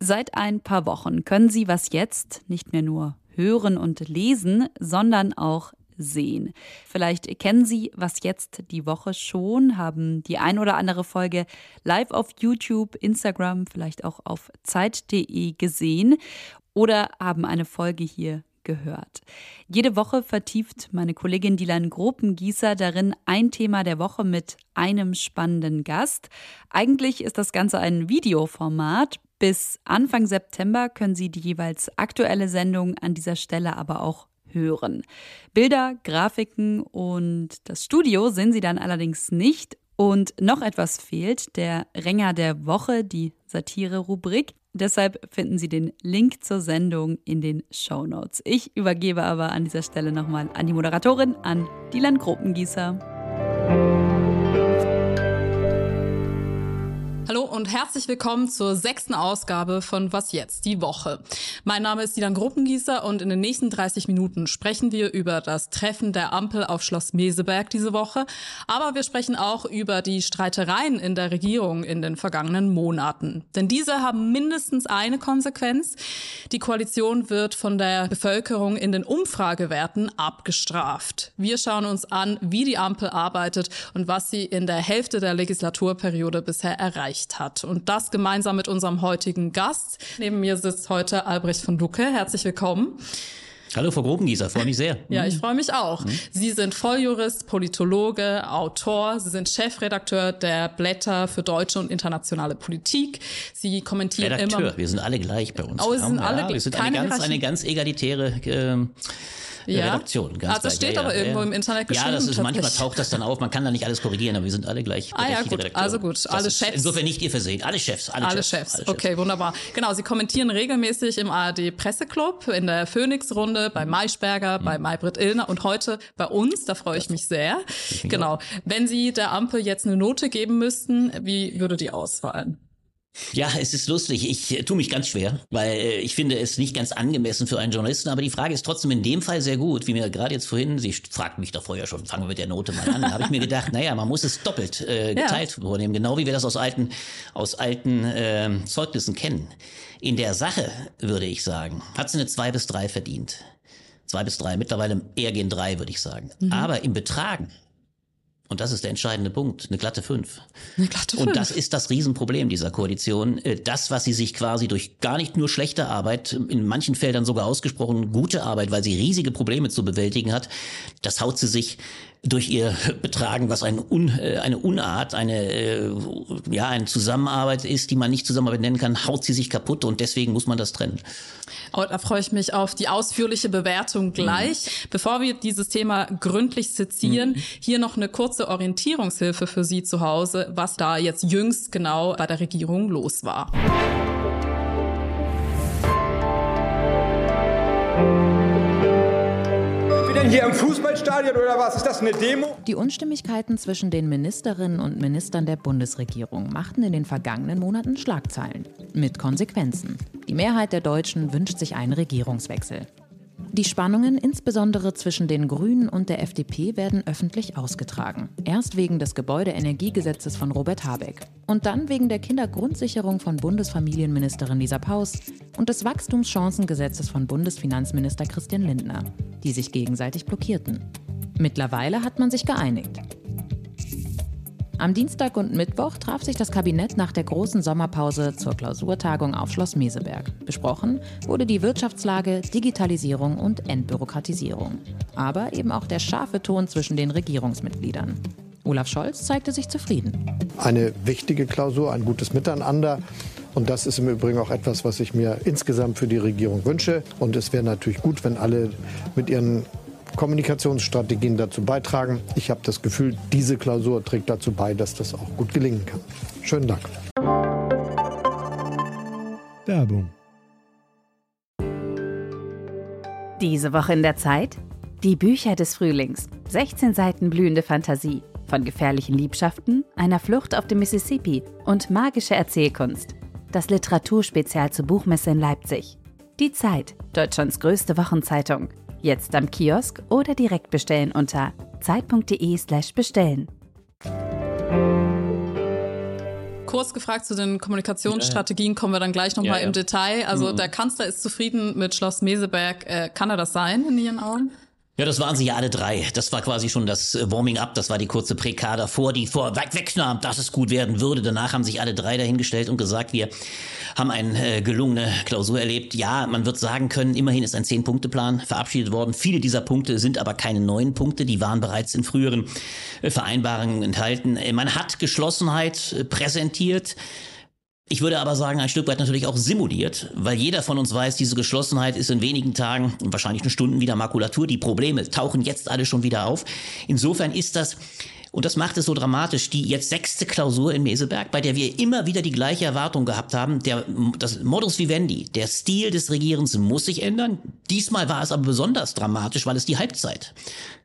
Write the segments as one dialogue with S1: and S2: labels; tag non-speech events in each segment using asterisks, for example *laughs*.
S1: Seit ein paar Wochen können Sie was jetzt nicht mehr nur hören und lesen, sondern auch sehen. Vielleicht kennen Sie was jetzt die Woche schon, haben die ein oder andere Folge live auf YouTube, Instagram, vielleicht auch auf Zeit.de gesehen oder haben eine Folge hier gehört. Jede Woche vertieft meine Kollegin Dilan Gropengießer darin ein Thema der Woche mit einem spannenden Gast. Eigentlich ist das Ganze ein Videoformat. Bis Anfang September können Sie die jeweils aktuelle Sendung an dieser Stelle aber auch hören. Bilder, Grafiken und das Studio sehen Sie dann allerdings nicht. Und noch etwas fehlt, der Ränger der Woche, die Satire-Rubrik. Deshalb finden Sie den Link zur Sendung in den Show Notes. Ich übergebe aber an dieser Stelle nochmal an die Moderatorin, an Dylan Gropengießer.
S2: Hallo und herzlich willkommen zur sechsten Ausgabe von Was jetzt, die Woche. Mein Name ist Dilan Gruppengießer und in den nächsten 30 Minuten sprechen wir über das Treffen der Ampel auf Schloss Meseberg diese Woche. Aber wir sprechen auch über die Streitereien in der Regierung in den vergangenen Monaten. Denn diese haben mindestens eine Konsequenz. Die Koalition wird von der Bevölkerung in den Umfragewerten abgestraft. Wir schauen uns an, wie die Ampel arbeitet und was sie in der Hälfte der Legislaturperiode bisher erreicht erreicht hat. Und das gemeinsam mit unserem heutigen Gast. Neben mir sitzt heute Albrecht von Lucke. Herzlich willkommen.
S3: Hallo, Frau Grobengießer, freue mich sehr.
S2: Ja, ich freue mich auch. Mhm. Sie sind Volljurist, Politologe, Autor. Sie sind Chefredakteur der Blätter für deutsche und internationale Politik. Sie kommentieren
S3: Redakteur,
S2: immer.
S3: Wir sind alle gleich bei uns.
S2: Oh, wir sind alle
S3: ja, Wir sind eine ganz, eine ganz egalitäre äh, ja. Redaktion.
S2: Ganz also steht ja, aber ja, irgendwo im Internet geschrieben.
S3: Ja, das ist, manchmal taucht das dann auf. Man kann da nicht alles korrigieren, aber wir sind alle gleich.
S2: Ah ja, gut. Also gut, alle Chefs.
S3: Insofern nicht ihr versehen. Alle Chefs. Alle,
S2: alle
S3: Chefs,
S2: Chefs. Alle Chefs. Okay, wunderbar. Genau, Sie kommentieren regelmäßig im ARD Presseclub, in der Phoenix-Runde, bei Maischberger, mhm. bei Maybrit Illner und heute bei uns. Da freue ich mich sehr. Ich genau. Auch. Wenn Sie der Ampel jetzt eine Note geben müssten, wie würde die ausfallen?
S3: Ja, es ist lustig. Ich äh, tue mich ganz schwer, weil äh, ich finde es nicht ganz angemessen für einen Journalisten. Aber die Frage ist trotzdem in dem Fall sehr gut, wie mir gerade jetzt vorhin, sie fragt mich doch vorher schon, fangen wir mit der Note mal an. Da habe ich mir gedacht, naja, man muss es doppelt äh, geteilt ja. vornehmen, genau wie wir das aus alten, aus alten äh, Zeugnissen kennen. In der Sache, würde ich sagen, hat sie eine zwei bis drei verdient. Zwei bis drei, mittlerweile eher gehen drei, würde ich sagen. Mhm. Aber im Betragen und das ist der entscheidende Punkt, eine glatte Fünf.
S2: Eine glatte Fünf.
S3: Und das ist das Riesenproblem dieser Koalition. Äh, das, was sie sich quasi durch gar nicht nur schlechte Arbeit, in manchen Feldern sogar ausgesprochen gute Arbeit, weil sie riesige Probleme zu bewältigen hat, das haut sie sich durch ihr Betragen, was ein Un, äh, eine Unart, eine, äh, ja, eine Zusammenarbeit ist, die man nicht Zusammenarbeit nennen kann, haut sie sich kaputt und deswegen muss man das trennen.
S2: Oh, da freue ich mich auf die ausführliche Bewertung gleich. Mhm. Bevor wir dieses Thema gründlich sezieren, mhm. hier noch eine kurze Orientierungshilfe für Sie zu Hause, was da jetzt jüngst genau bei der Regierung los war.
S4: Denn hier im Fußballstadion oder was? Ist das eine Demo?
S5: Die Unstimmigkeiten zwischen den Ministerinnen und Ministern der Bundesregierung machten in den vergangenen Monaten Schlagzeilen. Mit Konsequenzen. Die Mehrheit der Deutschen wünscht sich einen Regierungswechsel. Die Spannungen insbesondere zwischen den Grünen und der FDP werden öffentlich ausgetragen. Erst wegen des Gebäudeenergiegesetzes von Robert Habeck und dann wegen der Kindergrundsicherung von Bundesfamilienministerin Lisa Paus und des Wachstumschancengesetzes von Bundesfinanzminister Christian Lindner, die sich gegenseitig blockierten. Mittlerweile hat man sich geeinigt. Am Dienstag und Mittwoch traf sich das Kabinett nach der großen Sommerpause zur Klausurtagung auf Schloss Meseberg. Besprochen wurde die Wirtschaftslage, Digitalisierung und Entbürokratisierung. Aber eben auch der scharfe Ton zwischen den Regierungsmitgliedern. Olaf Scholz zeigte sich zufrieden.
S6: Eine wichtige Klausur, ein gutes Miteinander. Und das ist im Übrigen auch etwas, was ich mir insgesamt für die Regierung wünsche. Und es wäre natürlich gut, wenn alle mit ihren Kommunikationsstrategien dazu beitragen. Ich habe das Gefühl, diese Klausur trägt dazu bei, dass das auch gut gelingen kann. Schönen Dank.
S7: Werbung.
S8: Diese Woche in der Zeit? Die Bücher des Frühlings. 16 Seiten blühende Fantasie. Von gefährlichen Liebschaften, einer Flucht auf dem Mississippi und magische Erzählkunst. Das Literaturspezial zur Buchmesse in Leipzig. Die Zeit, Deutschlands größte Wochenzeitung. Jetzt am Kiosk oder direkt bestellen unter zeit.de/slash bestellen.
S2: kurz gefragt zu den Kommunikationsstrategien, kommen wir dann gleich nochmal ja, ja. im Detail. Also mhm. der Kanzler ist zufrieden mit Schloss Meseberg. Äh, kann er das sein in Ihren Augen?
S3: Ja, das waren sie ja alle drei. Das war quasi schon das äh, Warming-up, das war die kurze Präkader vor, die vor weit wegnahm, dass es gut werden würde. Danach haben sich alle drei dahingestellt und gesagt, wir haben eine äh, gelungene Klausur erlebt. Ja, man wird sagen können, immerhin ist ein Zehn-Punkte-Plan verabschiedet worden. Viele dieser Punkte sind aber keine neuen Punkte, die waren bereits in früheren äh, Vereinbarungen enthalten. Äh, man hat Geschlossenheit präsentiert. Ich würde aber sagen, ein Stück weit natürlich auch simuliert, weil jeder von uns weiß, diese Geschlossenheit ist in wenigen Tagen, wahrscheinlich in Stunden wieder Makulatur. Die Probleme tauchen jetzt alle schon wieder auf. Insofern ist das und das macht es so dramatisch. Die jetzt sechste Klausur in Meseberg, bei der wir immer wieder die gleiche Erwartung gehabt haben. Der, das Modus vivendi, der Stil des Regierens muss sich ändern. Diesmal war es aber besonders dramatisch, weil es die Halbzeit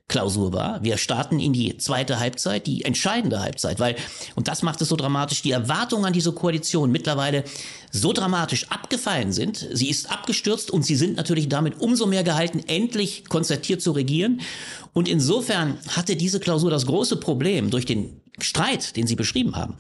S3: Klausur war. Wir starten in die zweite Halbzeit, die entscheidende Halbzeit, weil, und das macht es so dramatisch, die Erwartungen an diese Koalition mittlerweile so dramatisch abgefallen sind. Sie ist abgestürzt und sie sind natürlich damit umso mehr gehalten, endlich konzertiert zu regieren. Und insofern hatte diese Klausur das große Problem durch den Streit, den Sie beschrieben haben,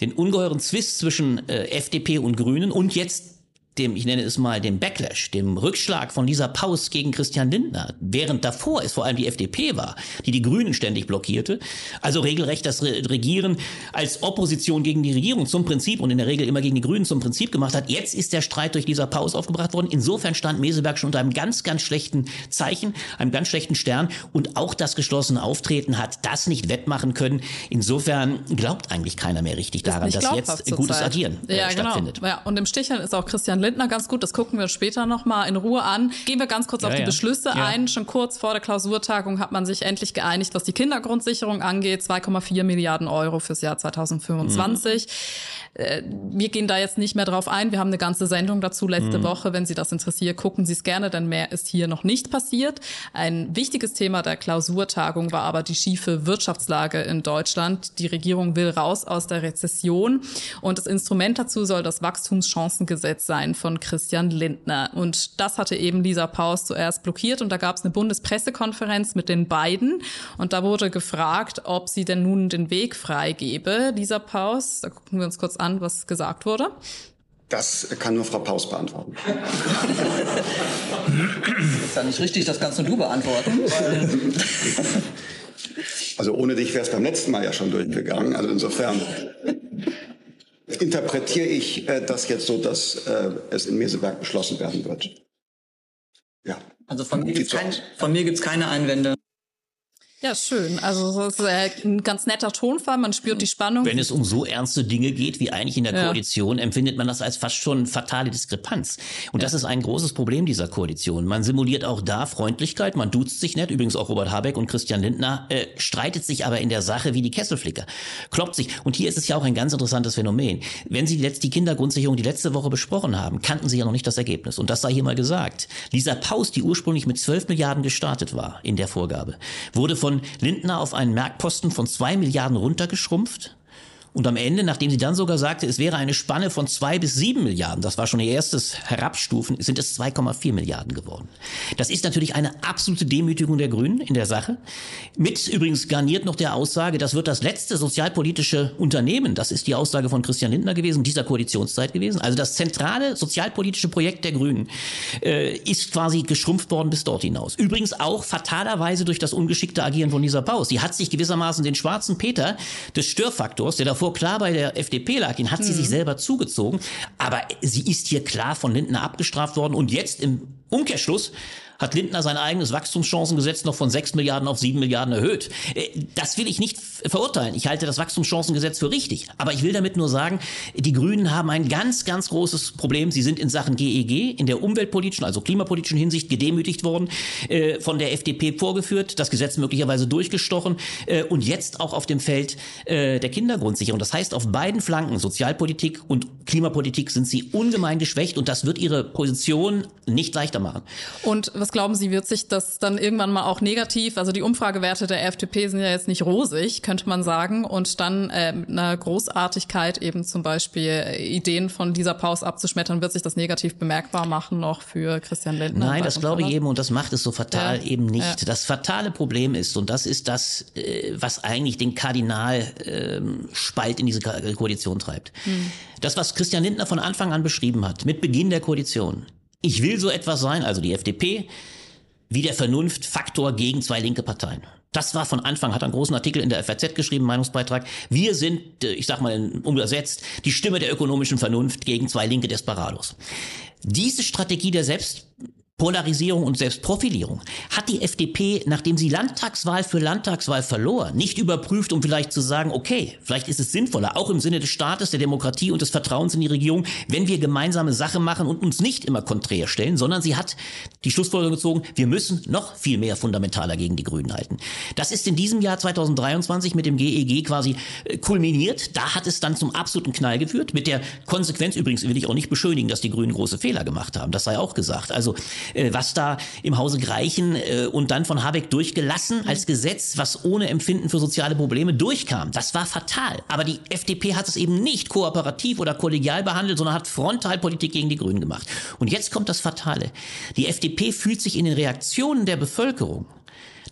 S3: den ungeheuren Zwist zwischen äh, FDP und Grünen und jetzt dem, ich nenne es mal, dem Backlash, dem Rückschlag von Lisa Paus gegen Christian Lindner, während davor es vor allem die FDP war, die die Grünen ständig blockierte, also regelrecht das Regieren als Opposition gegen die Regierung zum Prinzip und in der Regel immer gegen die Grünen zum Prinzip gemacht hat. Jetzt ist der Streit durch Lisa Paus aufgebracht worden. Insofern stand Meseberg schon unter einem ganz, ganz schlechten Zeichen, einem ganz schlechten Stern und auch das geschlossene Auftreten hat das nicht wettmachen können. Insofern glaubt eigentlich keiner mehr richtig daran, dass jetzt gutes Agieren äh, ja, genau. stattfindet.
S2: Genau. Ja, und im Stichern ist auch Christian Lindner ganz gut, das gucken wir später nochmal in Ruhe an. Gehen wir ganz kurz ja, auf die ja. Beschlüsse ja. ein. Schon kurz vor der Klausurtagung hat man sich endlich geeinigt, was die Kindergrundsicherung angeht. 2,4 Milliarden Euro fürs Jahr 2025. Mhm. Äh, wir gehen da jetzt nicht mehr drauf ein. Wir haben eine ganze Sendung dazu letzte mhm. Woche. Wenn Sie das interessiert, gucken Sie es gerne, denn mehr ist hier noch nicht passiert. Ein wichtiges Thema der Klausurtagung war aber die schiefe Wirtschaftslage in Deutschland. Die Regierung will raus aus der Rezession und das Instrument dazu soll das Wachstumschancengesetz sein von Christian Lindner. Und das hatte eben Lisa Paus zuerst blockiert und da gab es eine Bundespressekonferenz mit den beiden und da wurde gefragt, ob sie denn nun den Weg freigebe. Lisa Paus, da gucken wir uns kurz an, was gesagt wurde?
S7: Das kann nur Frau Paus beantworten.
S9: Das ist ja nicht richtig, das kannst nur du beantworten.
S7: Also ohne dich wäre es beim letzten Mal ja schon durchgegangen. Also insofern interpretiere ich äh, das jetzt so, dass äh, es in Meseberg beschlossen werden wird.
S9: Ja. Also von mir gibt es keine Einwände.
S2: Ja, schön. Also das ist äh, ein ganz netter Tonfall. Man spürt die Spannung.
S3: Wenn es um so ernste Dinge geht wie eigentlich in der ja. Koalition, empfindet man das als fast schon fatale Diskrepanz. Und ja. das ist ein großes Problem dieser Koalition. Man simuliert auch da Freundlichkeit, man duzt sich nett. Übrigens auch Robert Habeck und Christian Lindner äh, streitet sich aber in der Sache wie die Kesselflicker, kloppt sich. Und hier ist es ja auch ein ganz interessantes Phänomen. Wenn Sie jetzt die Kindergrundsicherung die letzte Woche besprochen haben, kannten Sie ja noch nicht das Ergebnis. Und das sei hier mal gesagt. Lisa Paus, die ursprünglich mit 12 Milliarden gestartet war in der Vorgabe, wurde von von Lindner auf einen Merkposten von zwei Milliarden runtergeschrumpft und am Ende, nachdem sie dann sogar sagte, es wäre eine Spanne von zwei bis sieben Milliarden, das war schon ihr erstes Herabstufen, sind es 2,4 Milliarden geworden. Das ist natürlich eine absolute Demütigung der Grünen in der Sache. Mit übrigens garniert noch der Aussage, das wird das letzte sozialpolitische Unternehmen, das ist die Aussage von Christian Lindner gewesen, dieser Koalitionszeit gewesen. Also das zentrale sozialpolitische Projekt der Grünen äh, ist quasi geschrumpft worden bis dort hinaus. Übrigens auch fatalerweise durch das ungeschickte Agieren von Lisa Paus. Sie hat sich gewissermaßen den schwarzen Peter des Störfaktors, der davor davor klar bei der FDP lag, den hat hm. sie sich selber zugezogen. Aber sie ist hier klar von Lindner abgestraft worden und jetzt im Umkehrschluss hat Lindner sein eigenes Wachstumschancengesetz noch von 6 Milliarden auf 7 Milliarden erhöht. Äh, das will ich nicht verurteilen. Ich halte das Wachstumschancengesetz für richtig. Aber ich will damit nur sagen, die Grünen haben ein ganz, ganz großes Problem. Sie sind in Sachen GEG e in der umweltpolitischen, also klimapolitischen Hinsicht gedemütigt worden, äh, von der FDP vorgeführt, das Gesetz möglicherweise durchgestochen äh, und jetzt auch auf dem Feld der Kindergrundsicherung. Das heißt, auf beiden Flanken, Sozialpolitik und Klimapolitik, sind sie ungemein geschwächt und das wird ihre Position nicht leichter machen.
S2: Und was glauben Sie, wird sich das dann irgendwann mal auch negativ, also die Umfragewerte der FDP sind ja jetzt nicht rosig, könnte man sagen, und dann äh, mit einer Großartigkeit eben zum Beispiel äh, Ideen von dieser Pause abzuschmettern, wird sich das negativ bemerkbar machen noch für Christian Lindner?
S3: Nein, das glaube ich eben und das macht es so fatal
S2: Ja.
S3: eben nicht.
S2: Ja.
S3: Das fatale Problem ist, und das ist das, äh, was eigentlich den Kardinalspalt in diese Ko- Koalition treibt. Das, was Christian Lindner von Anfang an beschrieben hat, mit Beginn der Koalition. Ich will so etwas sein, also die FDP, wie der Vernunftfaktor gegen zwei linke Parteien. Das war von Anfang, hat einen großen Artikel in der FAZ geschrieben, Meinungsbeitrag. Wir sind, äh, ich sag mal umgesetzt, die Stimme der ökonomischen Vernunft gegen zwei linke Desperados. Diese Strategie der Selbstpolarisierung und Selbstprofilierung hat die FDP, nachdem sie Landtagswahl für Landtagswahl verlor, nicht überprüft, um vielleicht zu sagen, okay, vielleicht ist es sinnvoller, auch im Sinne des Staates, der Demokratie und des Vertrauens in die Regierung, wenn wir gemeinsame Sache machen und uns nicht immer konträr stellen, sondern sie hat die Schlussfolgerung gezogen, wir müssen noch viel mehr fundamentaler gegen die Grünen halten. Das ist in diesem Jahr 2023 mit dem GEG quasi äh, kulminiert. Da hat es dann zum absoluten Knall geführt. Mit der Konsequenz übrigens will ich auch nicht beschönigen, dass die Grünen große Fehler gemacht haben. Das sei auch gesagt. Also äh, was da im Hause Greichen äh, und dann von Habeck durchgelassen als Gesetz, was ohne Empfinden für soziale Probleme durchkam, das war fatal. Aber die FDP hat es eben nicht kooperativ oder kollegial behandelt, sondern hat Frontalpolitik gegen die Grünen gemacht. Und jetzt kommt das Fatale. Die FDP fühlt sich in den Reaktionen der Bevölkerung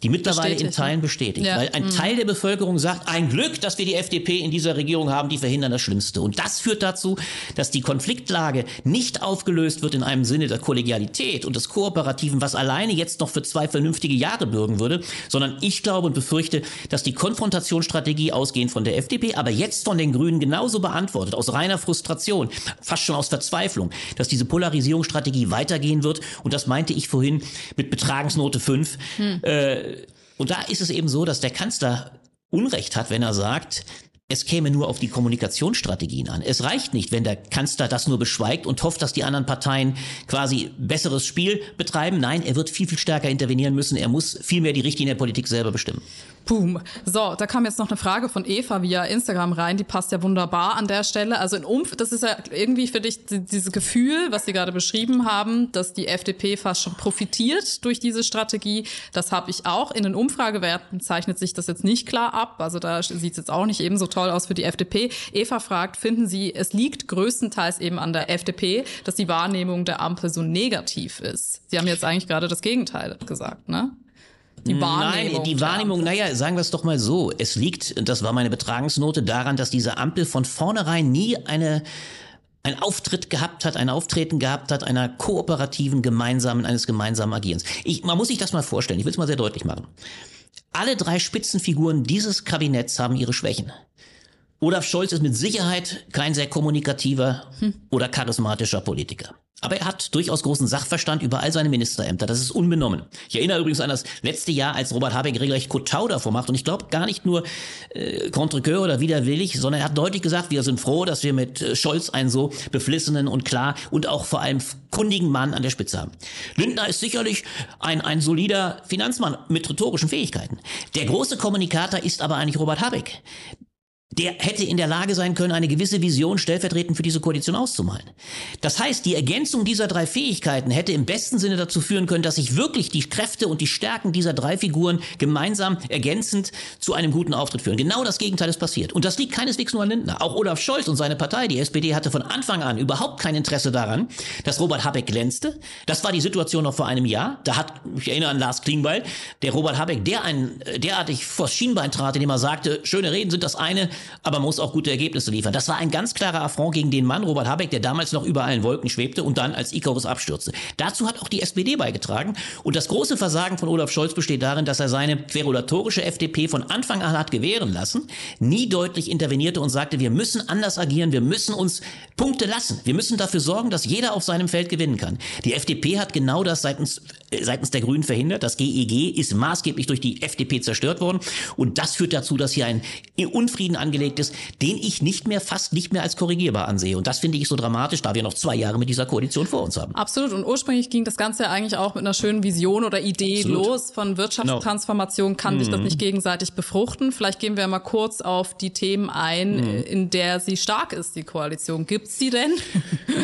S3: die mittlerweile in
S2: Bestätigt,
S3: Teilen
S2: ne?
S3: bestätigt.
S2: Ja.
S3: Weil ein
S2: Mhm.
S3: Teil der Bevölkerung sagt, ein Glück, dass wir die FDP in dieser Regierung haben, die verhindern das Schlimmste. Und das führt dazu, dass die Konfliktlage nicht aufgelöst wird in einem Sinne der Kollegialität und des Kooperativen, was alleine jetzt noch für zwei vernünftige Jahre bürgen würde, sondern ich glaube und befürchte, dass die Konfrontationsstrategie ausgehend von der FDP, aber jetzt von den Grünen genauso beantwortet, aus reiner Frustration, fast schon aus Verzweiflung, dass diese Polarisierungsstrategie weitergehen wird. Und das meinte ich vorhin mit Betragensnote 5. Äh, und da ist es eben so, dass der Kanzler Unrecht hat, wenn er sagt, es käme nur auf die Kommunikationsstrategien an. Es reicht nicht, wenn der Kanzler das nur beschweigt und hofft, dass die anderen Parteien quasi besseres Spiel betreiben. Nein, er wird viel, viel stärker intervenieren müssen. Er muss viel mehr die Richtlinie der Politik selber bestimmen.
S2: Boom. So, da kam jetzt noch eine Frage von Eva via Instagram rein, die passt ja wunderbar an der Stelle. Also in Umf, das ist ja irgendwie für dich die- dieses Gefühl, was Sie gerade beschrieben haben, dass die FDP fast schon profitiert durch diese Strategie. Das habe ich auch. In den Umfragewerten zeichnet sich das jetzt nicht klar ab. Also da sieht es jetzt auch nicht ebenso toll aus für die FDP. Eva fragt, finden Sie, es liegt größtenteils eben an der FDP, dass die Wahrnehmung der Ampel so negativ ist? Sie haben jetzt eigentlich gerade das Gegenteil gesagt, ne? Die Wahrnehmung.
S3: Nein, die Wahrnehmung, naja, sagen wir es doch mal so. Es liegt, das war meine Betragensnote, daran, dass diese Ampel von vornherein nie eine ein Auftritt gehabt hat, ein Auftreten gehabt hat, einer kooperativen, gemeinsamen, eines gemeinsamen Agierens. Ich, man muss sich das mal vorstellen, ich will es mal sehr deutlich machen. Alle drei Spitzenfiguren dieses Kabinetts haben ihre Schwächen. Olaf Scholz ist mit Sicherheit kein sehr kommunikativer oder charismatischer Politiker. Aber er hat durchaus großen Sachverstand über all seine Ministerämter. Das ist unbenommen. Ich erinnere übrigens an das letzte Jahr, als Robert Habeck regelrecht Kotau davor macht. Und ich glaube gar nicht nur äh, contre cœur oder widerwillig, sondern er hat deutlich gesagt, wir sind froh, dass wir mit äh, Scholz einen so beflissenen und klar und auch vor allem kundigen Mann an der Spitze haben. Lindner ist sicherlich ein, ein solider Finanzmann mit rhetorischen Fähigkeiten. Der große Kommunikator ist aber eigentlich Robert Habeck der hätte in der Lage sein können, eine gewisse Vision stellvertretend für diese Koalition auszumalen. Das heißt, die Ergänzung dieser drei Fähigkeiten hätte im besten Sinne dazu führen können, dass sich wirklich die Kräfte und die Stärken dieser drei Figuren gemeinsam ergänzend zu einem guten Auftritt führen. Genau das Gegenteil ist passiert. Und das liegt keineswegs nur an Lindner. Auch Olaf Scholz und seine Partei, die SPD, hatte von Anfang an überhaupt kein Interesse daran, dass Robert Habeck glänzte. Das war die Situation noch vor einem Jahr. Da hat, ich erinnere an Lars Klingbeil, der Robert Habeck, der ein, derartig vors Schienbein trat, indem er sagte, schöne Reden sind das eine, aber man muss auch gute Ergebnisse liefern. Das war ein ganz klarer Affront gegen den Mann, Robert Habeck, der damals noch über allen Wolken schwebte und dann als Icarus abstürzte. Dazu hat auch die SPD beigetragen. Und das große Versagen von Olaf Scholz besteht darin, dass er seine querulatorische FDP von Anfang an hat gewähren lassen, nie deutlich intervenierte und sagte, wir müssen anders agieren, wir müssen uns Punkte lassen. Wir müssen dafür sorgen, dass jeder auf seinem Feld gewinnen kann. Die FDP hat genau das seitens, äh, seitens der Grünen verhindert. Das GEG ist maßgeblich durch die FDP zerstört worden. Und das führt dazu, dass hier ein Unfrieden angelegt ist, den ich nicht mehr, fast nicht mehr als korrigierbar ansehe. Und das finde ich so dramatisch, da wir noch zwei Jahre mit dieser Koalition vor uns haben.
S2: Absolut. Und ursprünglich ging das Ganze ja eigentlich auch mit einer schönen Vision oder Idee Absolut. los von Wirtschaftstransformation. Kann sich das mhm. nicht gegenseitig befruchten? Vielleicht gehen wir mal kurz auf die Themen ein, mhm. in der sie stark ist, die Koalition. Gibt's die denn? *laughs*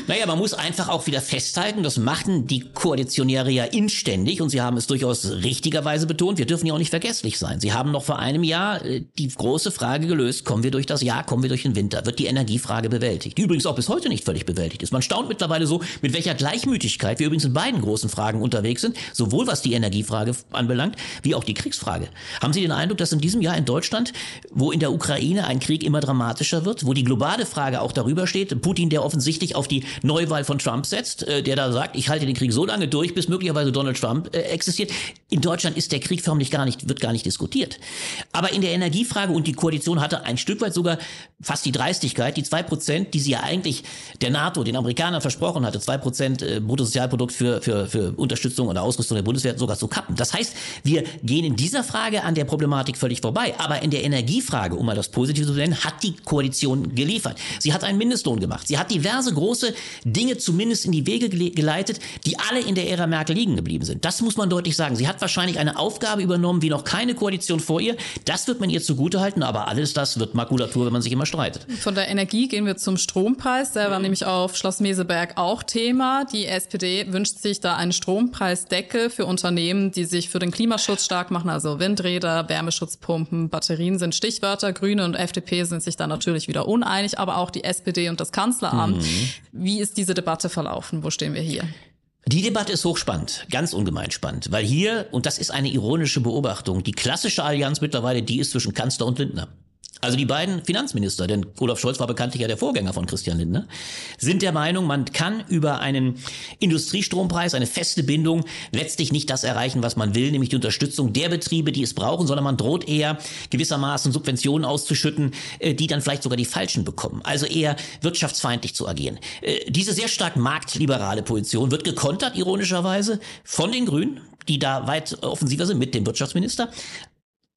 S3: Naja, man muss einfach auch wieder festhalten, das machten die Koalitionäre ja inständig und sie haben es durchaus richtigerweise betont. Wir dürfen ja auch nicht vergesslich sein. Sie haben noch vor einem Jahr äh, die große Frage gelöst, kommen wir durch das Jahr, kommen wir durch den Winter? Wird die Energiefrage bewältigt? Die übrigens auch bis heute nicht völlig bewältigt ist. Man staunt mittlerweile so, mit welcher Gleichmütigkeit wir übrigens in beiden großen Fragen unterwegs sind, sowohl was die Energiefrage anbelangt, wie auch die Kriegsfrage. Haben Sie den Eindruck, dass in diesem Jahr in Deutschland, wo in der Ukraine ein Krieg immer dramatischer wird, wo die globale Frage auch darüber steht, Putin, der offensichtlich auf die Neuwahl von Trump setzt, äh, der da sagt, ich halte den Krieg so lange durch, bis möglicherweise Donald Trump äh, existiert. In Deutschland ist der Krieg förmlich gar nicht, wird gar nicht diskutiert. Aber in der Energiefrage und die Koalition hatte ein Stück weit sogar fast die Dreistigkeit, die zwei Prozent, die sie ja eigentlich der NATO, den Amerikanern versprochen hatte, zwei Prozent äh, Bruttosozialprodukt für, für, für Unterstützung oder Ausrüstung der Bundeswehr sogar zu kappen. Das heißt, wir gehen in dieser Frage an der Problematik völlig vorbei. Aber in der Energiefrage, um mal das Positive zu nennen, hat die Koalition geliefert. Sie hat einen Mindestlohn gemacht. Sie hat diverse große Dinge zumindest in die Wege geleitet, die alle in der Ära Merkel liegen geblieben sind. Das muss man deutlich sagen. Sie hat wahrscheinlich eine Aufgabe übernommen, wie noch keine Koalition vor ihr. Das wird man ihr zugutehalten, aber alles das wird Makulatur, wenn man sich immer streitet.
S2: Von der Energie gehen wir zum Strompreis. Der war nämlich auf Schloss Meseberg auch Thema. Die SPD wünscht sich da einen Strompreisdeckel für Unternehmen, die sich für den Klimaschutz stark machen. Also Windräder, Wärmeschutzpumpen, Batterien sind Stichwörter. Grüne und FDP sind sich da natürlich wieder uneinig, aber auch die SPD und das Kanzleramt. Mhm. Wie ist diese Debatte verlaufen? Wo stehen wir hier?
S3: Die Debatte ist hochspannend, ganz ungemein spannend, weil hier, und das ist eine ironische Beobachtung, die klassische Allianz mittlerweile die ist zwischen Kanzler und Lindner. Also die beiden Finanzminister, denn Olaf Scholz war bekanntlich ja der Vorgänger von Christian Lindner, sind der Meinung, man kann über einen Industriestrompreis, eine feste Bindung, letztlich nicht das erreichen, was man will, nämlich die Unterstützung der Betriebe, die es brauchen, sondern man droht eher gewissermaßen Subventionen auszuschütten, äh, die dann vielleicht sogar die falschen bekommen. Also eher wirtschaftsfeindlich zu agieren. Äh, diese sehr stark marktliberale Position wird gekontert, ironischerweise, von den Grünen, die da weit offensiver sind mit dem Wirtschaftsminister,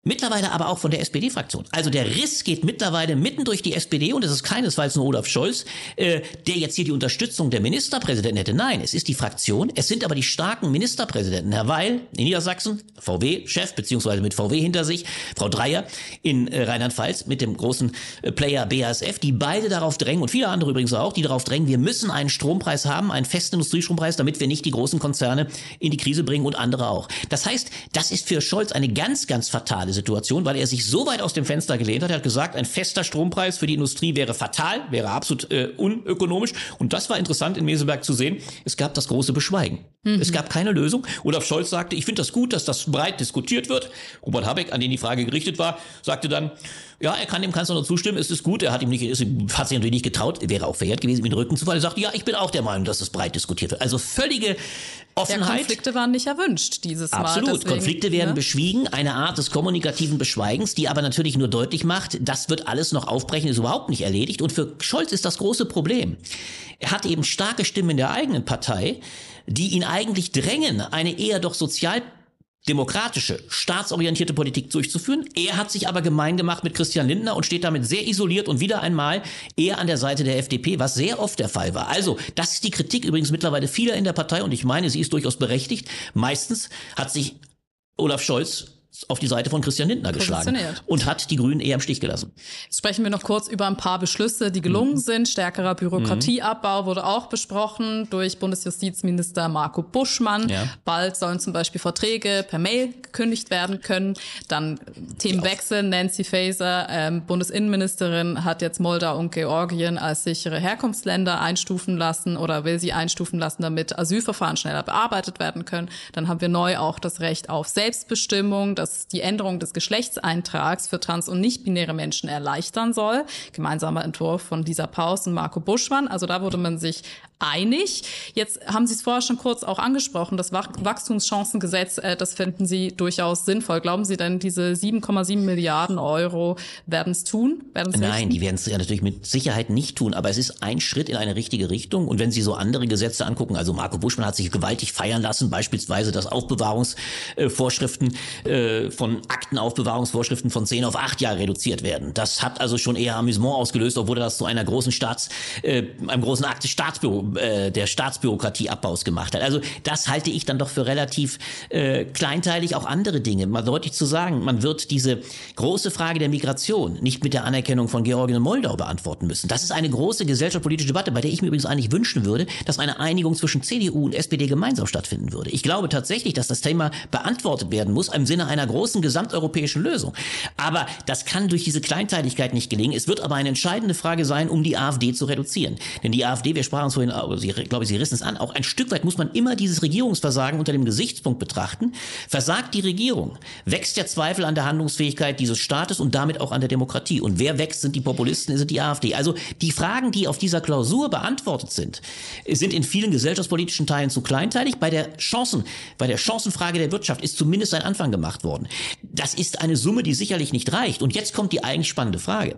S3: Mittlerweile aber auch von der SPD-Fraktion. Also der Riss geht mittlerweile mitten durch die SPD und es ist keinesfalls nur Olaf Scholz, äh, der jetzt hier die Unterstützung der Ministerpräsidenten hätte. Nein, es ist die Fraktion. Es sind aber die starken Ministerpräsidenten. Herr Weil in Niedersachsen, VW-Chef beziehungsweise mit VW hinter sich, Frau Dreier in äh, Rheinland-Pfalz mit dem großen äh, Player BASF, die beide darauf drängen und viele andere übrigens auch, die darauf drängen, wir müssen einen Strompreis haben, einen festen Industriestrompreis, damit wir nicht die großen Konzerne in die Krise bringen und andere auch. Das heißt, das ist für Scholz eine ganz, ganz fatale fatale Situation, weil er sich so weit aus dem Fenster gelehnt hat. Er hat gesagt, ein fester Strompreis für die Industrie wäre fatal, wäre absolut äh, unökonomisch. Und das war interessant in Meseberg zu sehen. Es gab das große Beschweigen. Mhm. Es gab keine Lösung. Olaf Scholz sagte, ich finde das gut, dass das breit diskutiert wird. Robert Habeck, an den die Frage gerichtet war, sagte dann, ja, er kann dem Kanzler nur zustimmen, es ist gut. Er hat ihm nicht, ist, hat sich natürlich nicht getraut, wäre auch verjährt gewesen, ihm den Rücken zu fallen. Er sagte, ja, ich bin auch der Meinung, dass es breit diskutiert wird. Also völlige Offenheit. Ja,
S2: Konflikte waren nicht erwünscht dieses
S3: Mal. Absolut. Deswegen, Konflikte werden ne? beschwiegen. Eine Art des kommunikativen Beschweigens, die aber natürlich nur deutlich macht, das wird alles noch aufbrechen, ist überhaupt nicht erledigt. Und für Scholz ist das große Problem. Er hat eben starke Stimmen in der eigenen Partei, die ihn eigentlich drängen, eine eher doch sozial demokratische, staatsorientierte Politik durchzuführen. Er hat sich aber gemein gemacht mit Christian Lindner und steht damit sehr isoliert und wieder einmal eher an der Seite der FDP, was sehr oft der Fall war. Also, das ist die Kritik übrigens mittlerweile vieler in der Partei und ich meine, sie ist durchaus berechtigt. Meistens hat sich Olaf Scholz auf die Seite von Christian Lindner geschlagen und hat die Grünen eher im Stich gelassen.
S2: Jetzt sprechen wir noch kurz über ein paar Beschlüsse, die gelungen mhm. sind. Stärkerer Bürokratieabbau wurde auch besprochen durch Bundesjustizminister Marco Buschmann. Ja. Bald sollen zum Beispiel Verträge per Mail gekündigt werden können. Dann Themenwechsel. Nancy Faeser, ähm, Bundesinnenministerin, hat jetzt Moldau und Georgien als sichere Herkunftsländer einstufen lassen oder will sie einstufen lassen, damit Asylverfahren schneller bearbeitet werden können. Dann haben wir neu auch das Recht auf Selbstbestimmung das die Änderung des Geschlechtseintrags für trans- und nicht-binäre Menschen erleichtern soll. Gemeinsamer Entwurf von Lisa Paus und Marco Buschmann. Also da wurde man sich einig. Jetzt haben Sie es vorher schon kurz auch angesprochen, das Wachstumschancengesetz, äh, das finden Sie durchaus sinnvoll. Glauben Sie denn, diese 7,7 Milliarden Euro werden es tun? Werden's
S3: Nein,
S2: richten?
S3: die werden es ja natürlich mit Sicherheit nicht tun, aber es ist ein Schritt in eine richtige Richtung. Und wenn Sie so andere Gesetze angucken, also Marco Buschmann hat sich gewaltig feiern lassen, beispielsweise, dass Aufbewahrungsvorschriften äh, von Aktenaufbewahrungsvorschriften von 10 auf 8 Jahre reduziert werden. Das hat also schon eher Amüsement ausgelöst, obwohl das zu einer großen Staats, äh, einem großen Akt des Staatsbüro äh, der Staatsbürokratieabbaus gemacht hat. Also das halte ich dann doch für relativ äh, kleinteilig. Auch andere Dinge, mal deutlich zu sagen, man wird diese große Frage der Migration nicht mit der Anerkennung von Georgien und Moldau beantworten müssen. Das ist eine große gesellschaftspolitische Debatte, bei der ich mir übrigens eigentlich wünschen würde, dass eine Einigung zwischen CDU und SPD gemeinsam stattfinden würde. Ich glaube tatsächlich, dass das Thema beantwortet werden muss im Sinne einer großen gesamteuropäischen Lösung. Aber das kann durch diese Kleinteiligkeit nicht gelingen. Es wird aber eine entscheidende Frage sein, um die AfD zu reduzieren. Denn die AfD, wir sprachen es vorhin Sie, glaube ich, Sie rissen es an, auch ein Stück weit muss man immer dieses Regierungsversagen unter dem Gesichtspunkt betrachten. Versagt die Regierung, wächst der Zweifel an der Handlungsfähigkeit dieses Staates und damit auch an der Demokratie. Und wer wächst, sind die Populisten, sind die AfD. Also die Fragen, die auf dieser Klausur beantwortet sind, sind in vielen gesellschaftspolitischen Teilen zu kleinteilig. Bei der Chancen, bei der Chancenfrage der Wirtschaft ist zumindest ein Anfang gemacht worden. Das ist eine Summe, die sicherlich nicht reicht. Und jetzt kommt die eigentlich spannende Frage.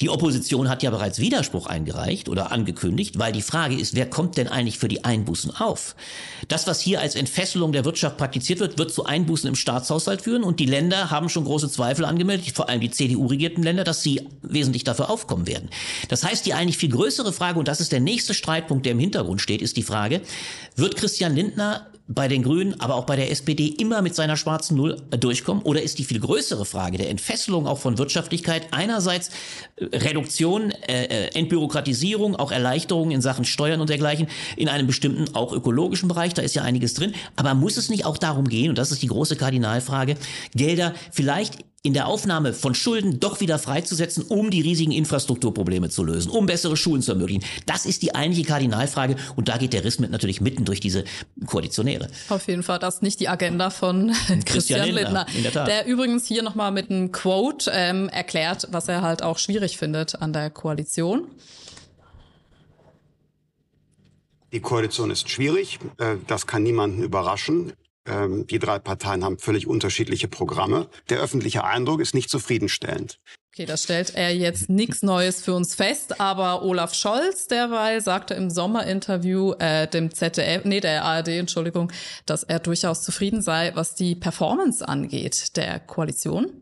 S3: Die Opposition hat ja bereits Widerspruch eingereicht oder angekündigt, weil die Frage ist, wer kommt denn eigentlich für die Einbußen auf? Das, was hier als Entfesselung der Wirtschaft praktiziert wird, wird zu Einbußen im Staatshaushalt führen und die Länder haben schon große Zweifel angemeldet, vor allem die CDU-regierten Länder, dass sie wesentlich dafür aufkommen werden. Das heißt, die eigentlich viel größere Frage, und das ist der nächste Streitpunkt, der im Hintergrund steht, ist die Frage, wird Christian Lindner bei den Grünen, aber auch bei der SPD immer mit seiner schwarzen Null durchkommen? Oder ist die viel größere Frage der Entfesselung auch von Wirtschaftlichkeit einerseits äh, Reduktion, äh, äh, Entbürokratisierung, auch Erleichterungen in Sachen Steuern und dergleichen in einem bestimmten, auch ökologischen Bereich, da ist ja einiges drin. Aber muss es nicht auch darum gehen, und das ist die große Kardinalfrage, Gelder vielleicht in der Aufnahme von Schulden doch wieder freizusetzen, um die riesigen Infrastrukturprobleme zu lösen, um bessere Schulen zu ermöglichen. Das ist die eigentliche Kardinalfrage und da geht der Riss mit natürlich mitten durch diese Koalitionäre.
S2: Auf jeden Fall, das ist nicht die Agenda von *laughs* Christian, Christian Lindner, Lindner der übrigens hier nochmal mit einem Quote ähm, erklärt, was er halt auch schwierig findet an der Koalition.
S10: Die Koalition ist schwierig, äh, das kann niemanden überraschen. Ähm, die drei Parteien haben völlig unterschiedliche Programme. Der öffentliche Eindruck ist nicht zufriedenstellend.
S2: Okay, da stellt er jetzt nichts Neues für uns fest, aber Olaf Scholz derweil sagte im Sommerinterview äh, dem ZDF, nee, der ARD, Entschuldigung, dass er durchaus zufrieden sei, was die Performance angeht der Koalition.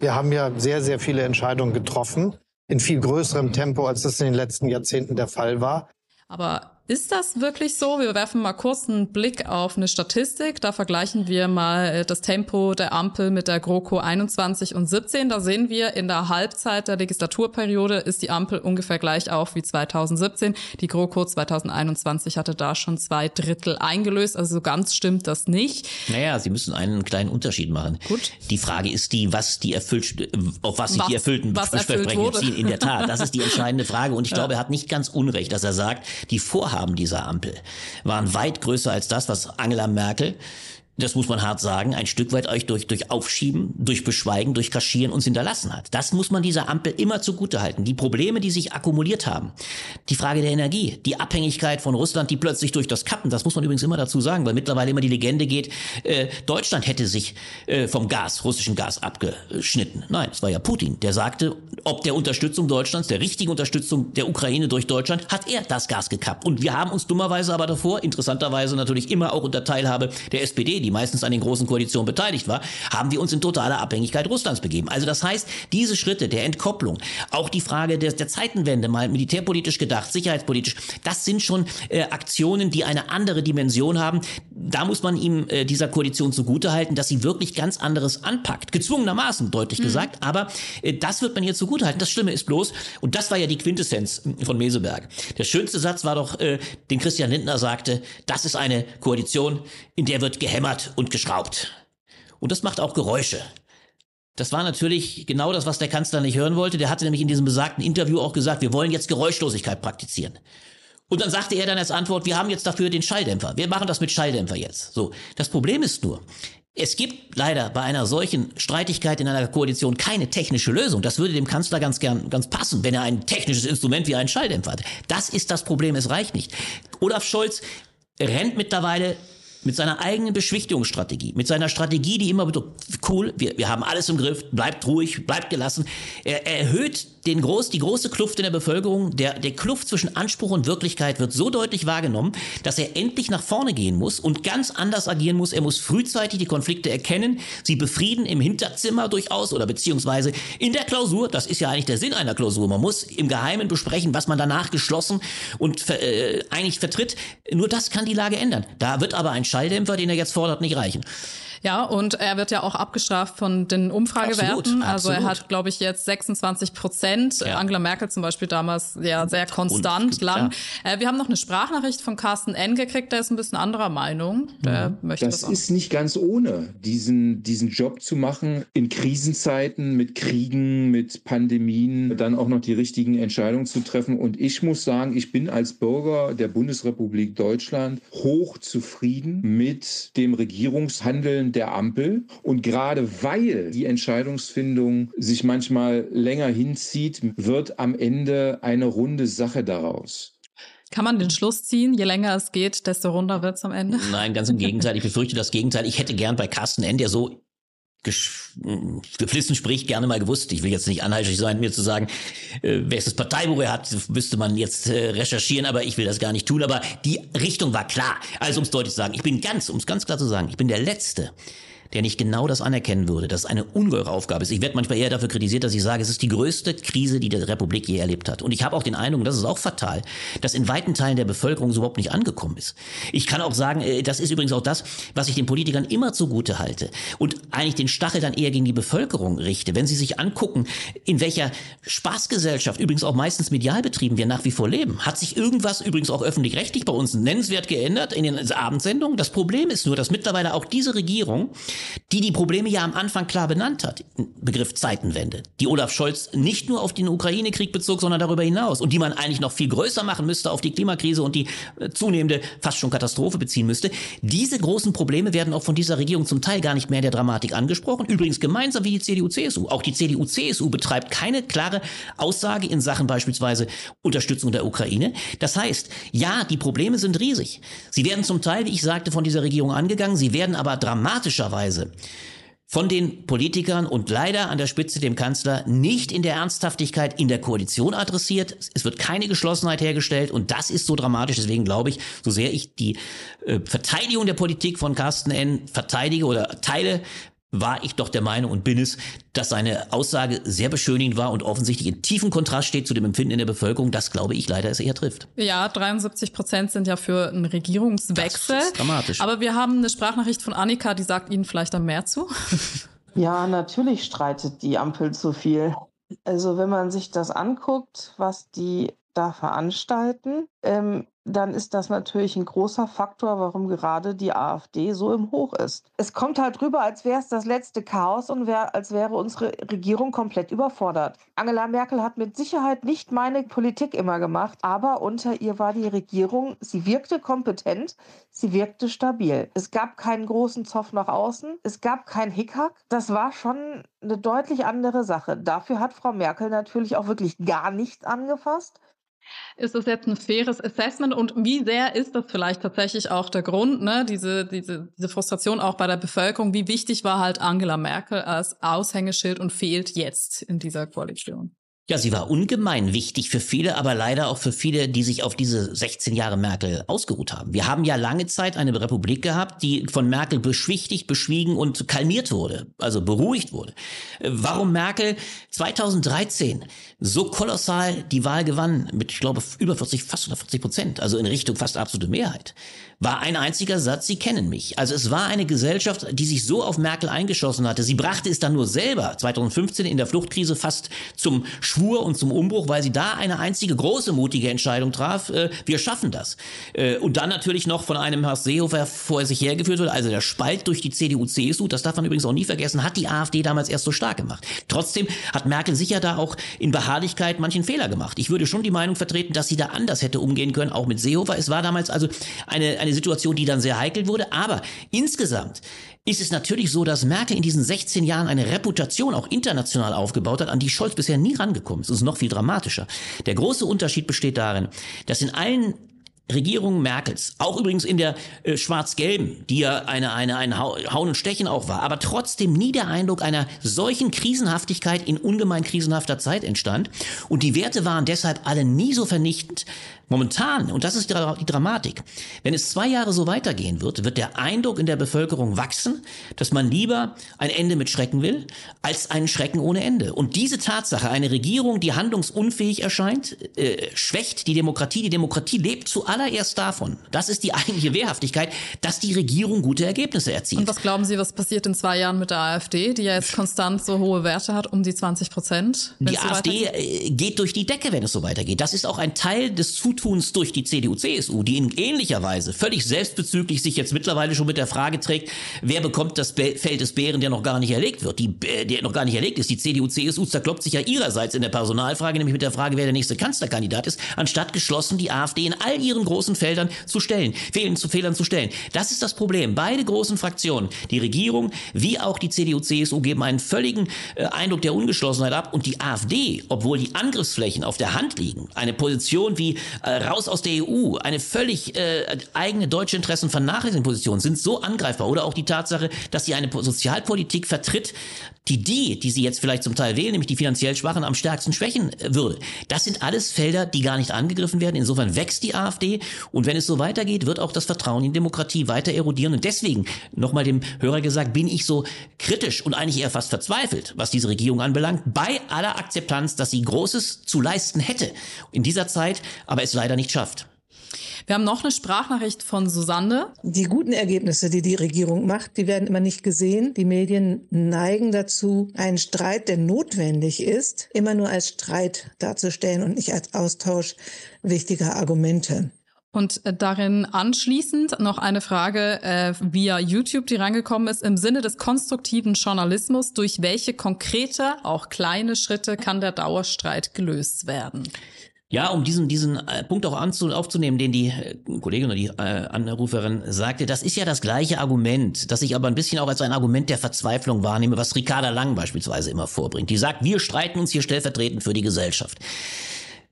S6: Wir haben ja sehr, sehr viele Entscheidungen getroffen, in viel größerem Tempo, als das in den letzten Jahrzehnten der Fall war.
S2: Aber ist das wirklich so? Wir werfen mal kurz einen Blick auf eine Statistik. Da vergleichen wir mal äh, das Tempo der Ampel mit der GroKo 21 und 17. Da sehen wir, in der Halbzeit der Legislaturperiode ist die Ampel ungefähr gleich auf wie 2017. Die GroKo 2021 hatte da schon zwei Drittel eingelöst. Also so ganz stimmt das nicht.
S3: Naja, Sie müssen einen kleinen Unterschied machen.
S2: Gut.
S3: Die Frage ist die, was die erfüllt, auf was sich
S2: Was-
S3: die erfüllten
S2: was erfüllt
S3: Versprechen beziehen. In der Tat, das ist die *laughs* entscheidende Frage. Und ich glaube, er hat nicht ganz unrecht, dass er sagt, die Vorhaben dieser Ampel. Waren weit größer als das, was Angela Merkel das muss man hart sagen, ein Stück weit euch durch, durch Aufschieben, durch Beschweigen, durch Kaschieren uns hinterlassen hat. Das muss man dieser Ampel immer zugutehalten. Die Probleme, die sich akkumuliert haben, die Frage der Energie, die Abhängigkeit von Russland, die plötzlich durch das Kappen, das muss man übrigens immer dazu sagen, weil mittlerweile immer die Legende geht, äh, Deutschland hätte sich äh, vom Gas, russischen Gas abgeschnitten. Nein, es war ja Putin, der sagte, ob der Unterstützung Deutschlands, der richtigen Unterstützung der Ukraine durch Deutschland, hat er das Gas gekappt. Und wir haben uns dummerweise aber davor, interessanterweise natürlich immer auch unter Teilhabe der SPD, die meistens an den großen Koalitionen beteiligt war, haben wir uns in totale Abhängigkeit Russlands begeben. Also das heißt, diese Schritte der Entkopplung, auch die Frage der, der Zeitenwende, mal militärpolitisch gedacht, sicherheitspolitisch, das sind schon äh, Aktionen, die eine andere Dimension haben. Da muss man ihm äh, dieser Koalition zugutehalten, dass sie wirklich ganz anderes anpackt. Gezwungenermaßen, deutlich gesagt. Aber äh, das wird man ihr zugutehalten. Das Schlimme ist bloß, und das war ja die Quintessenz von Meseberg. Der schönste Satz war doch, äh, den Christian Lindner sagte, das ist eine Koalition, in der wird gehämmert und geschraubt. Und das macht auch Geräusche. Das war natürlich genau das, was der Kanzler nicht hören wollte. Der hatte nämlich in diesem besagten Interview auch gesagt, wir wollen jetzt Geräuschlosigkeit praktizieren. Und dann sagte er dann als Antwort, wir haben jetzt dafür den Schalldämpfer. Wir machen das mit Schalldämpfer jetzt. So. Das Problem ist nur, Es gibt leider bei einer solchen Streitigkeit in einer Koalition keine technische Lösung. Das würde dem Kanzler ganz gern ganz passen, wenn er ein technisches Instrument wie einen Schalldämpfer hat. Das ist das Problem, es reicht nicht. Olaf Scholz rennt mittlerweile mit seiner eigenen Beschwichtigungsstrategie, mit seiner Strategie, die immer cool, wir, wir haben alles im Griff, bleibt ruhig, bleibt gelassen. Er, er erhöht den groß, die große Kluft in der Bevölkerung, der, der Kluft zwischen Anspruch und Wirklichkeit wird so deutlich wahrgenommen, dass er endlich nach vorne gehen muss und ganz anders agieren muss. Er muss frühzeitig die Konflikte erkennen, sie befrieden im Hinterzimmer durchaus oder beziehungsweise in der Klausur. Das ist ja eigentlich der Sinn einer Klausur. Man muss im Geheimen besprechen, was man danach geschlossen und äh, eigentlich vertritt. Nur das kann die Lage ändern. Da wird aber ein Schalldämpfer, den er jetzt fordert, nicht reichen.
S2: Ja, und er wird ja auch abgestraft von den Umfragewerten. Absolut, also er hat, glaube ich, jetzt 26 Prozent. Ja. Angela Merkel zum Beispiel damals ja sehr konstant, lang. Äh, wir haben noch eine Sprachnachricht von Carsten N. gekriegt, der ist ein bisschen anderer Meinung. Der
S11: mhm. möchte das, das ist nicht ganz ohne, diesen, diesen Job zu machen in Krisenzeiten, mit Kriegen, mit Pandemien, dann auch noch die richtigen Entscheidungen zu treffen. Und ich muss sagen, ich bin als Bürger der Bundesrepublik Deutschland hoch zufrieden mit dem Regierungshandeln der Ampel. Und gerade weil die Entscheidungsfindung sich manchmal länger hinzieht, wird am Ende eine runde Sache daraus.
S2: Kann man den Schluss ziehen, je länger es geht, desto runder wird es am Ende?
S3: Nein, ganz im Gegenteil. Ich befürchte das Gegenteil. Ich hätte gern bei Carsten N., der so geflissen spricht, gerne mal gewusst. Ich will jetzt nicht anhaltig sein, mir zu sagen, äh, welches Parteibuch er hat, müsste man jetzt äh, recherchieren, aber ich will das gar nicht tun. Aber die Richtung war klar. Also um es deutlich zu sagen, ich bin ganz, um es ganz klar zu sagen, ich bin der Letzte, der nicht genau das anerkennen würde, dass es eine ungeheure Aufgabe ist. Ich werde manchmal eher dafür kritisiert, dass ich sage, es ist die größte Krise, die die Republik je erlebt hat. Und ich habe auch den Eindruck, das ist auch fatal, dass in weiten Teilen der Bevölkerung so überhaupt nicht angekommen ist. Ich kann auch sagen, äh, das ist übrigens auch das, was ich den Politikern immer zugute halte und eigentlich den Stachel dann eher gegen die Bevölkerung richte. Wenn sie sich angucken, in welcher Spaßgesellschaft, übrigens auch meistens medial betrieben, wir nach wie vor leben, hat sich irgendwas übrigens auch öffentlich-rechtlich bei uns nennenswert geändert in den Abendsendungen. Das Problem ist nur, dass mittlerweile auch diese Regierung die die Probleme ja am Anfang klar benannt hat, Begriff Zeitenwende, die Olaf Scholz nicht nur auf den Ukraine-Krieg bezog, sondern darüber hinaus und die man eigentlich noch viel größer machen müsste auf die Klimakrise und die äh, zunehmende fast schon Katastrophe beziehen müsste. Diese großen Probleme werden auch von dieser Regierung zum Teil gar nicht mehr in der Dramatik angesprochen. Übrigens gemeinsam wie die CDU-CSU. Auch die CDU-CSU betreibt keine klare Aussage in Sachen beispielsweise Unterstützung der Ukraine. Das heißt, ja, die Probleme sind riesig. Sie werden zum Teil, wie ich sagte, von dieser Regierung angegangen. Sie werden aber dramatischerweise von den Politikern und leider an der Spitze dem Kanzler nicht in der Ernsthaftigkeit in der Koalition adressiert. Es wird keine Geschlossenheit hergestellt und das ist so dramatisch. Deswegen glaube ich, so sehr ich die äh, Verteidigung der Politik von Carsten N. verteidige oder teile, war ich doch der Meinung und bin es, dass seine Aussage sehr beschönigend war und offensichtlich in tiefem Kontrast steht zu dem Empfinden in der Bevölkerung. Das glaube ich leider es eher trifft.
S2: Ja, 73 Prozent sind ja für einen Regierungswechsel. Das ist dramatisch. Aber wir haben eine Sprachnachricht von Annika, die sagt Ihnen vielleicht am mehr zu. *laughs*
S12: Ja, natürlich streitet die Ampel zu viel. Also wenn man sich das anguckt, was die da veranstalten, ähm, dann ist das natürlich ein großer Faktor, warum gerade die AfD so im Hoch ist. Es kommt halt rüber, als wäre es das letzte Chaos und wär, als wäre unsere Regierung komplett überfordert. Angela Merkel hat mit Sicherheit nicht meine Politik immer gemacht, aber unter ihr war die Regierung, sie wirkte kompetent, sie wirkte stabil. Es gab keinen großen Zoff nach außen, es gab kein Hickhack. Das war schon eine deutlich andere Sache. Dafür hat Frau Merkel natürlich auch wirklich gar nichts angefasst.
S2: Ist das jetzt ein faires Assessment und wie sehr ist das vielleicht tatsächlich auch der Grund, ne, diese, diese, diese Frustration auch bei der Bevölkerung? Wie wichtig war halt Angela Merkel als Aushängeschild und fehlt jetzt in dieser Koalition?
S3: Ja, sie war ungemein wichtig für viele, aber leider auch für viele, die sich auf diese 16 Jahre Merkel ausgeruht haben. Wir haben ja lange Zeit eine Republik gehabt, die von Merkel beschwichtigt, beschwiegen und kalmiert wurde, also beruhigt wurde. Warum Merkel 2013 so kolossal die Wahl gewann, mit, ich glaube, über 40, fast 140 Prozent, also in Richtung fast absolute Mehrheit, war ein einziger Satz, Sie kennen mich. Also es war eine Gesellschaft, die sich so auf Merkel eingeschossen hatte. Sie brachte es dann nur selber 2015 in der Fluchtkrise fast zum Schwur und zum Umbruch, weil sie da eine einzige große mutige Entscheidung traf. Äh, wir schaffen das. Äh, und dann natürlich noch von einem Herr Seehofer vor sich hergeführt wird. Also der Spalt durch die CDU-CSU, das darf man übrigens auch nie vergessen, hat die AfD damals erst so stark gemacht. Trotzdem hat Merkel sicher da auch in Beharrlichkeit manchen Fehler gemacht. Ich würde schon die Meinung vertreten, dass sie da anders hätte umgehen können, auch mit Seehofer. Es war damals also eine eine Situation, die dann sehr heikel wurde. Aber insgesamt ist es natürlich so, dass Merkel in diesen 16 Jahren eine Reputation auch international aufgebaut hat, an die Scholz bisher nie rangekommen ist. Das ist noch viel dramatischer. Der große Unterschied besteht darin, dass in allen Regierung Merkels, auch übrigens in der äh, schwarz-gelben, die ja eine, eine, ein Hauen und Stechen auch war, aber trotzdem nie der Eindruck einer solchen Krisenhaftigkeit in ungemein krisenhafter Zeit entstand. Und die Werte waren deshalb alle nie so vernichtend, Momentan, und das ist die Dramatik, wenn es zwei Jahre so weitergehen wird, wird der Eindruck in der Bevölkerung wachsen, dass man lieber ein Ende mit Schrecken will, als einen Schrecken ohne Ende. Und diese Tatsache, eine Regierung, die handlungsunfähig erscheint, äh, schwächt die Demokratie. Die Demokratie lebt zuallererst davon, das ist die eigentliche Wehrhaftigkeit, dass die Regierung gute Ergebnisse erzielt.
S2: Und was glauben Sie, was passiert in zwei Jahren mit der AfD, die ja jetzt konstant so hohe Werte hat, um die 20 Prozent?
S3: Die AfD äh, geht durch die Decke, wenn es so weitergeht. Das ist auch ein Teil des Zutun Zutuns durch die CDU-CSU, die in ähnlicher Weise völlig selbstbezüglich sich jetzt mittlerweile schon mit der Frage trägt, wer bekommt das Feld des Bären, der noch gar nicht erlegt wird, die, der noch gar nicht erlegt ist. Die CDU-CSU zerkloppt sich ja ihrerseits in der Personalfrage, nämlich mit der Frage, wer der nächste Kanzlerkandidat ist, anstatt geschlossen die AfD in all ihren großen Feldern zu stellen, Fehlen zu Fehlern zu stellen. Das ist das Problem. Beide großen Fraktionen, die Regierung wie auch die CDU-CSU, geben einen völligen äh, Eindruck der Ungeschlossenheit ab und die AfD, obwohl die Angriffsflächen auf der Hand liegen, eine Position wie äh, raus aus der EU, eine völlig äh, eigene deutsche Interessen vernachlässigende Position sind so angreifbar. Oder auch die Tatsache, dass sie eine Sozialpolitik vertritt, die die, die sie jetzt vielleicht zum Teil wählen, nämlich die finanziell Schwachen, am stärksten schwächen äh, würde. Das sind alles Felder, die gar nicht angegriffen werden. Insofern wächst die AfD. Und wenn es so weitergeht, wird auch das Vertrauen in Demokratie weiter erodieren. Und deswegen, nochmal dem Hörer gesagt, bin ich so kritisch und eigentlich eher fast verzweifelt, was diese Regierung anbelangt, bei aller Akzeptanz, dass sie Großes zu leisten hätte in dieser Zeit. Aber es leider nicht schafft.
S2: Wir haben noch eine Sprachnachricht von Susanne.
S13: Die guten Ergebnisse, die die Regierung macht, die werden immer nicht gesehen. Die Medien neigen dazu, einen Streit, der notwendig ist, immer nur als Streit darzustellen und nicht als Austausch wichtiger Argumente.
S2: Und äh, darin anschließend noch eine Frage äh, via YouTube, die reingekommen ist. Im Sinne des konstruktiven Journalismus, durch welche konkrete, auch kleine Schritte kann der Dauerstreit gelöst werden?
S3: Ja, um diesen, diesen äh, Punkt auch anzu, aufzunehmen, den die äh, Kollegin oder die äh, Anruferin sagte, das ist ja das gleiche Argument, das ich aber ein bisschen auch als ein Argument der Verzweiflung wahrnehme, was Ricarda Lang beispielsweise immer vorbringt. Die sagt, wir streiten uns hier stellvertretend für die Gesellschaft.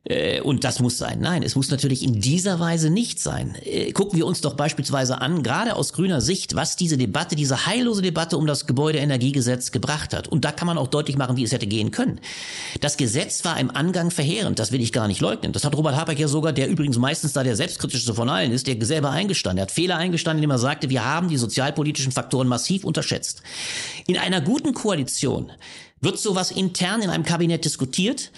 S3: Äh, und das muss sein. Nein, es muss natürlich in dieser Weise nicht sein. Äh, gucken wir uns doch beispielsweise an, gerade aus grüner Sicht, was diese Debatte, diese heillose Debatte um das Gebäudeenergiegesetz gebracht hat. Und da kann man auch deutlich machen, wie es hätte gehen können. Das Gesetz war im Angang verheerend, das will ich gar nicht leugnen. Das hat Robert Habeck ja sogar, der übrigens meistens da der selbstkritischste von allen ist, der selber eingestanden. Er hat Fehler eingestanden, indem er sagte, wir haben die sozialpolitischen Faktoren massiv unterschätzt. In einer guten Koalition wird sowas intern in einem Kabinett diskutiert?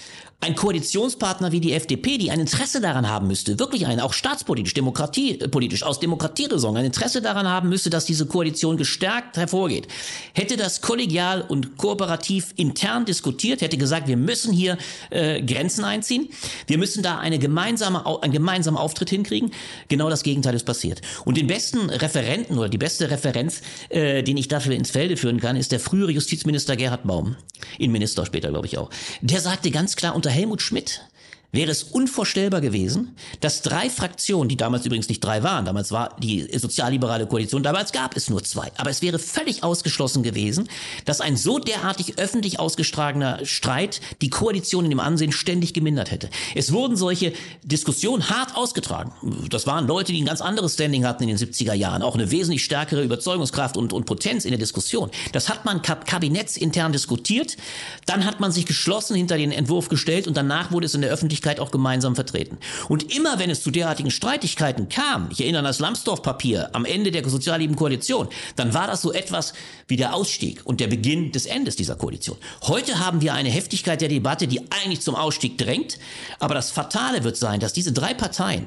S3: Ein Koalitionspartner wie die FDP, die ein Interesse daran haben müsste, wirklich ein, auch staatspolitisch, demokratiepolitisch, aus Demokratieräson, ein Interesse daran haben müsste, dass diese Koalition gestärkt hervorgeht, hätte das kollegial und kooperativ intern diskutiert, hätte gesagt, wir müssen hier äh, Grenzen einziehen, wir müssen da eine gemeinsame, einen gemeinsamen Auftritt hinkriegen. Genau das Gegenteil ist passiert. Und den besten Referenten oder die beste Referenz, äh, den ich dafür ins Felde führen kann, ist der frühere Justizminister Gerhard Baum, Innenminister später, glaube ich auch. Der sagte ganz klar unter Helmut Schmidt wäre es unvorstellbar gewesen, dass drei Fraktionen, die damals übrigens nicht drei waren, damals war die sozialliberale Koalition, damals gab es nur zwei, aber es wäre völlig ausgeschlossen gewesen, dass ein so derartig öffentlich ausgestragener Streit die Koalition in dem Ansehen ständig gemindert hätte. Es wurden solche Diskussionen hart ausgetragen. Das waren Leute, die ein ganz anderes Standing hatten in den 70er Jahren, auch eine wesentlich stärkere Überzeugungskraft und, und Potenz in der Diskussion. Das hat man kab kabinettsintern diskutiert, dann hat man sich geschlossen hinter den Entwurf gestellt und danach wurde es in der Öffentlichkeit Öffentlichkeit auch gemeinsam vertreten. Und immer wenn es zu derartigen Streitigkeiten kam, ich erinnere an das Lambsdorff-Papier am Ende der soziallieben Koalition, dann war das so etwas wie der Ausstieg und der Beginn des Endes dieser Koalition. Heute haben wir eine Heftigkeit der Debatte, die eigentlich zum Ausstieg drängt, aber das Fatale wird sein, dass diese drei Parteien,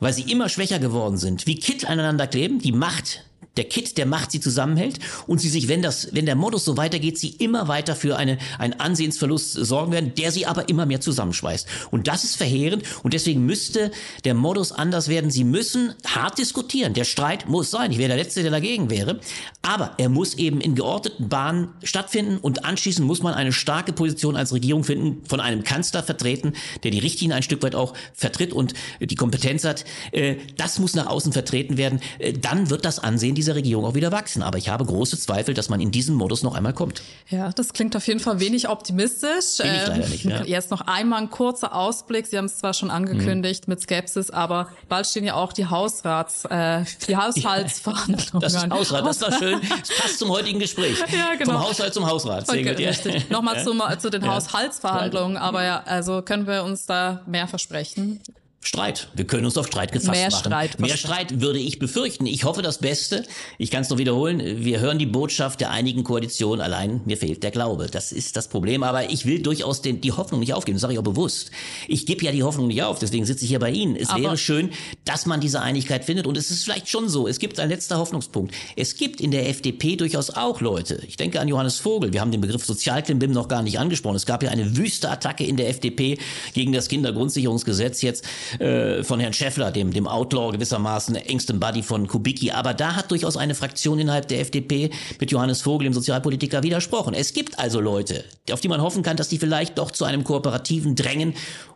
S3: weil sie immer schwächer geworden sind, wie Kittel aneinander kleben, die Macht der Kit, der macht sie zusammenhält und sie sich, wenn das, wenn der Modus so weitergeht, sie immer weiter für eine, einen Ansehensverlust sorgen werden, der sie aber immer mehr zusammenschweißt. Und das ist verheerend und deswegen müsste der Modus anders werden. Sie müssen hart diskutieren. Der Streit muss sein. Ich wäre der Letzte, der dagegen wäre. Aber er muss eben in geordneten Bahnen stattfinden und anschließend muss man eine starke Position als Regierung finden, von einem Kanzler vertreten, der die Richtlinien ein Stück weit auch vertritt und die Kompetenz hat. Äh, das muss nach außen vertreten werden. Äh, dann wird das Ansehen dieser Regierung auch wieder wachsen. Aber ich habe große Zweifel, dass man in diesem Modus noch einmal kommt.
S2: Ja, das klingt auf jeden Fall wenig optimistisch.
S3: Bin ich leider nicht, ja.
S2: Jetzt noch einmal ein kurzer Ausblick. Sie haben es zwar schon angekündigt mhm. mit Skepsis, aber bald stehen ja auch die Hausrats, äh, die Haushaltsverhandlungen. *laughs*
S3: Das ist Hausrat, das war schön. Das passt zum heutigen Gespräch. *laughs*
S2: Ja, genau.
S3: Vom Haushalt zum Hausrat.
S2: Okay, ja. Nochmal *laughs* zu, zu den. Haushaltsverhandlungen, aber ja, also können wir uns da mehr versprechen?
S3: Streit. Wir können uns auf Streit gefasst
S2: Mehr
S3: machen.
S2: Streit.
S3: Mehr Streit würde ich befürchten. Ich hoffe das Beste. Ich kann es nur wiederholen. Wir hören die Botschaft der einigen Koalition. Allein mir fehlt der Glaube. Das ist das Problem. Aber ich will durchaus den, die Hoffnung nicht aufgeben. Das sage ich auch bewusst. Ich gebe ja die Hoffnung nicht auf. Deswegen sitze ich hier bei Ihnen. Es Aber wäre schön, dass man diese Einigkeit findet. Und es ist vielleicht schon so. Es gibt ein letzter Hoffnungspunkt. Es gibt in der FDP durchaus auch Leute. Ich denke an Johannes Vogel. Wir haben den Begriff Sozialklimbim noch gar nicht angesprochen. Es gab ja eine wüste Attacke in der FDP gegen das Kindergrundsicherungsgesetz jetzt äh, von Herrn Schäffler, dem, dem Outlaw gewissermaßen, engstem Buddy von Kubicki. Aber da hat durchaus eine Fraktion innerhalb der FDP mit Johannes Vogel, dem Sozialpolitiker, widersprochen. Es gibt also Leute, auf die man hoffen kann, dass die vielleicht doch zu einem Kooperativen drängen.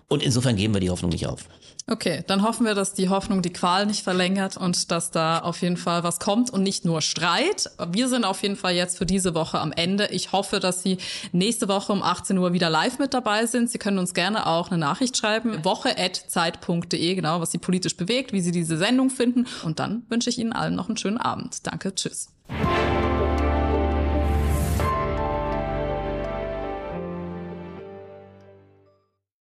S3: Und insofern geben wir die Hoffnung nicht auf.
S2: Okay, dann hoffen wir, dass die Hoffnung die Qual nicht verlängert und dass da auf jeden Fall was kommt und nicht nur Streit. Wir sind auf jeden Fall jetzt für diese Woche am Ende. Ich hoffe, dass Sie nächste Woche um 18 Uhr wieder live mit dabei sind. Sie können uns gerne auch eine Nachricht schreiben. woche.zeit.de, genau, was Sie politisch bewegt, wie Sie diese Sendung finden. Und dann wünsche ich Ihnen allen noch einen schönen Abend. Danke, tschüss.